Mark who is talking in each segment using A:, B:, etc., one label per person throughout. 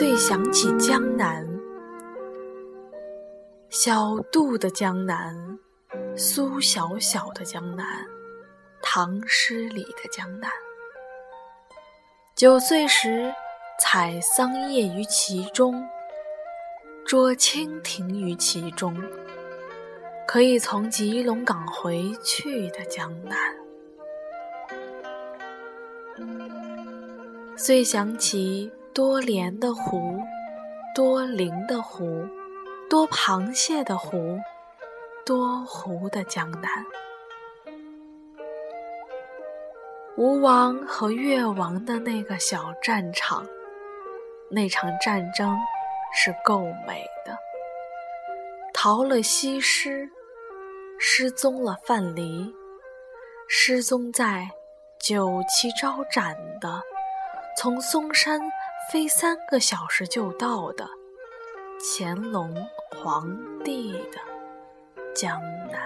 A: 遂想起江南，小杜的江南，苏小小的江南，唐诗里的江南。九岁时采桑叶于其中，捉蜻蜓于其中，可以从吉隆港回去的江南。遂想起多莲的湖，多灵的湖，多螃蟹的湖，多湖的江南。吴王和越王的那个小战场，那场战争是够美的。逃了西施，失踪了范蠡，失踪在酒旗招展的。从嵩山飞三个小时就到的乾隆皇帝的江南。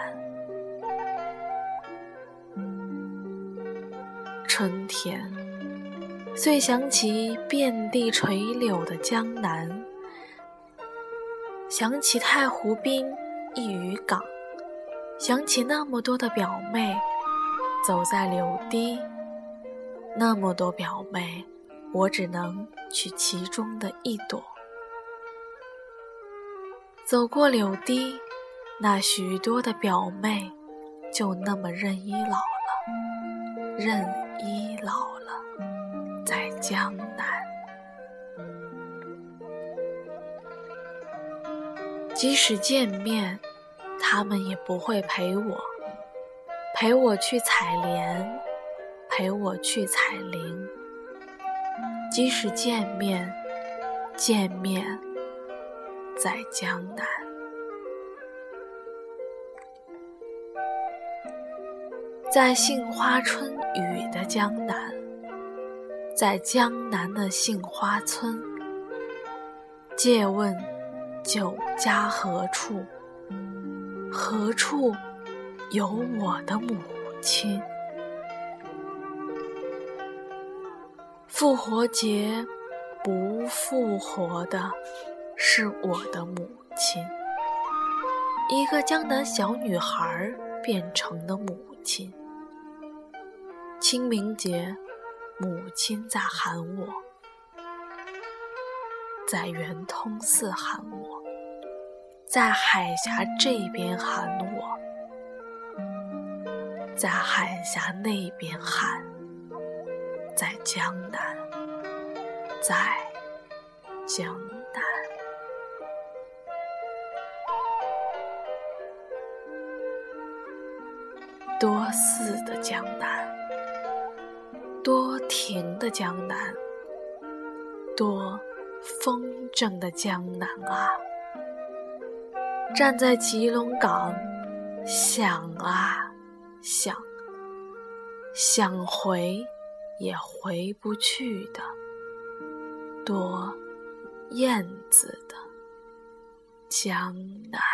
A: 春天，遂想起遍地垂柳的江南，想起太湖滨一渔港，想起那么多的表妹走在柳堤，那么多表妹。我只能取其中的一朵。走过柳堤，那许多的表妹就那么任依老了，任依老了，在江南。即使见面，他们也不会陪我，陪我去采莲，陪我去采菱。即使见面，见面在江南，在杏花春雨的江南，在江南的杏花村。借问酒家何处？何处有我的母亲？复活节不复活的是我的母亲，一个江南小女孩变成的母亲。清明节，母亲在喊我，在圆通寺喊我，在海峡这边喊我，在海峡那边喊。在江南，在江南，多似的江南，多亭的江南，多风筝的江南啊！站在吉隆港，想啊想，想回。也回不去的，多燕子的江南。